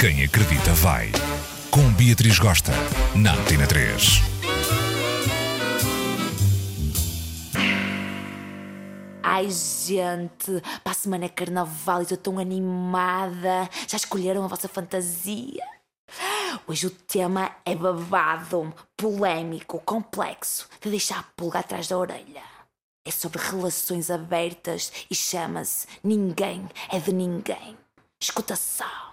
Quem acredita vai. Com Beatriz Gosta, na Antena 3. Ai, gente, para a semana é carnaval e estou tão animada. Já escolheram a vossa fantasia? Hoje o tema é babado, polémico, complexo, de deixar a pulga atrás da orelha. É sobre relações abertas e chama-se Ninguém é de Ninguém. Escuta só.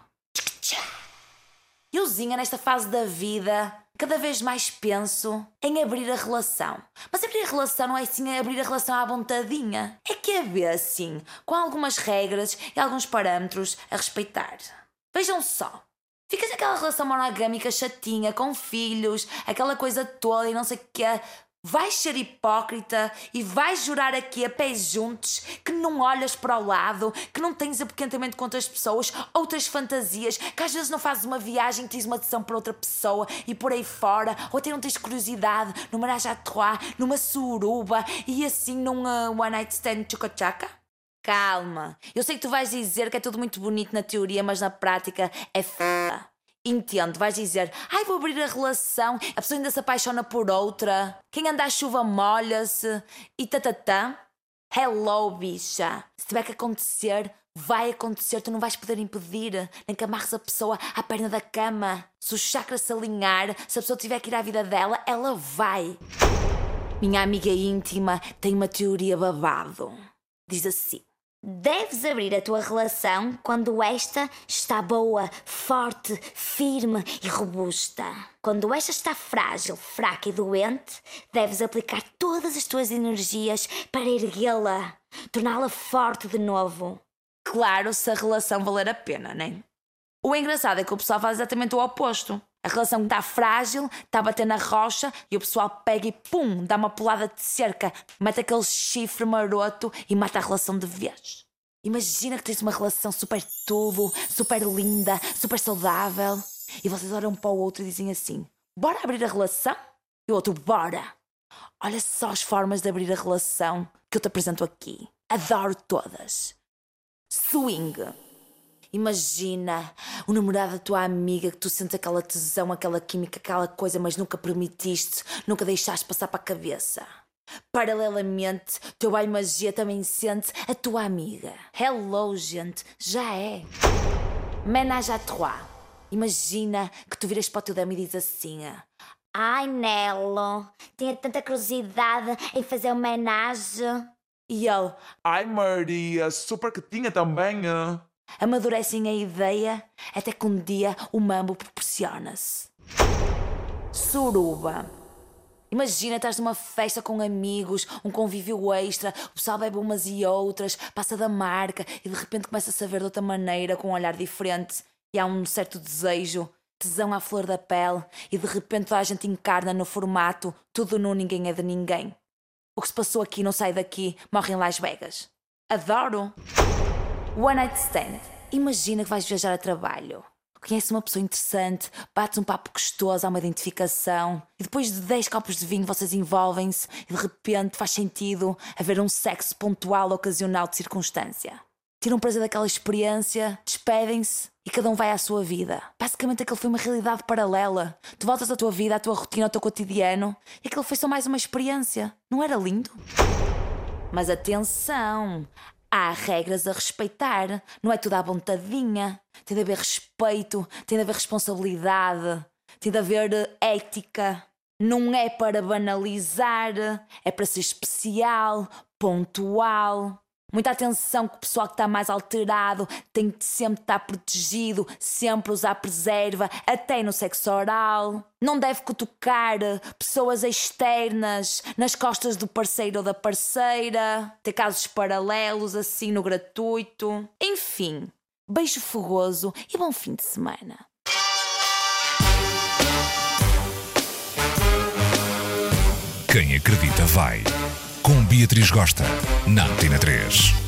Euzinha, nesta fase da vida, cada vez mais penso em abrir a relação. Mas abrir a relação não é assim abrir a relação à vontadinha. É que é ver assim, com algumas regras e alguns parâmetros a respeitar. Vejam só. Ficas naquela relação monogâmica chatinha, com filhos, aquela coisa toda e não sei o que Vais ser hipócrita e vais jurar aqui a pés juntos que não olhas para o lado, que não tens apoquentamento com outras pessoas, outras fantasias, que às vezes não fazes uma viagem e tens uma decisão para outra pessoa e por aí fora, ou até não tens curiosidade numa Raja Trois, numa suruba e assim num uh, one night stand chuca-chaca? Calma, eu sei que tu vais dizer que é tudo muito bonito na teoria, mas na prática é f. Entendo, vais dizer, ai, vou abrir a relação, a pessoa ainda se apaixona por outra, quem anda à chuva molha-se e tatatã. Hello, bicha. Se tiver que acontecer, vai acontecer, tu não vais poder impedir, nem que amarres a pessoa à perna da cama. Se o chakra se alinhar, se a pessoa tiver que ir à vida dela, ela vai. Minha amiga íntima tem uma teoria babado. Diz assim: Deves abrir a tua relação quando esta está boa, forte, firme e robusta. Quando esta está frágil, fraca e doente, deves aplicar todas as tuas energias para erguê-la, torná-la forte de novo. Claro, se a relação valer a pena, né? O engraçado é que o pessoal faz exatamente o oposto. A relação está frágil, está a bater na rocha e o pessoal pega e pum, dá uma pulada de cerca, mete aquele chifre maroto e mata a relação de vez. Imagina que tens uma relação super tudo, super linda, super saudável e vocês olham para o outro e dizem assim: bora abrir a relação? E o outro, bora! Olha só as formas de abrir a relação que eu te apresento aqui. Adoro todas. Swing Imagina o namorado da tua amiga que tu sentes aquela tesão, aquela química, aquela coisa, mas nunca permitiste, nunca deixaste passar para a cabeça. Paralelamente, teu pai magia também sente a tua amiga. Hello, gente, já é. Menage à trois. Imagina que tu viras para o teu dama e dizes assim: Ai, Nelo, tinha tanta curiosidade em fazer homenagem. E ele: Ai, Maria, super que tinha também. Amadurecem a ideia até que um dia o mambo proporciona-se. Suruba. Imagina, estás numa festa com amigos, um convívio extra, o pessoal bebe umas e outras, passa da marca e de repente começa a ver de outra maneira, com um olhar diferente. E há um certo desejo, tesão à flor da pele, e de repente toda a gente encarna no formato tudo no ninguém é de ninguém. O que se passou aqui não sai daqui, morre em Las Vegas. Adoro! One Night Stand. Imagina que vais viajar a trabalho. Conheces uma pessoa interessante, bates um papo gostoso, há uma identificação, e depois de 10 copos de vinho vocês envolvem-se e de repente faz sentido haver um sexo pontual, ocasional, de circunstância. Tiram prazer daquela experiência, despedem-se e cada um vai à sua vida. Basicamente aquilo foi uma realidade paralela. Tu voltas à tua vida, à tua rotina, ao teu cotidiano e aquilo foi só mais uma experiência. Não era lindo? Mas atenção! Há regras a respeitar, não é tudo à vontadinha. Tem de haver respeito, tem de haver responsabilidade, tem de haver ética. Não é para banalizar, é para ser especial, pontual. Muita atenção que o pessoal que está mais alterado tem que sempre estar protegido, sempre usar preserva, até no sexo oral. Não deve cutucar pessoas externas nas costas do parceiro ou da parceira, ter casos paralelos assim no gratuito. Enfim, beijo fogoso e bom fim de semana. Quem acredita vai com Beatriz Gosta, na Antena 3.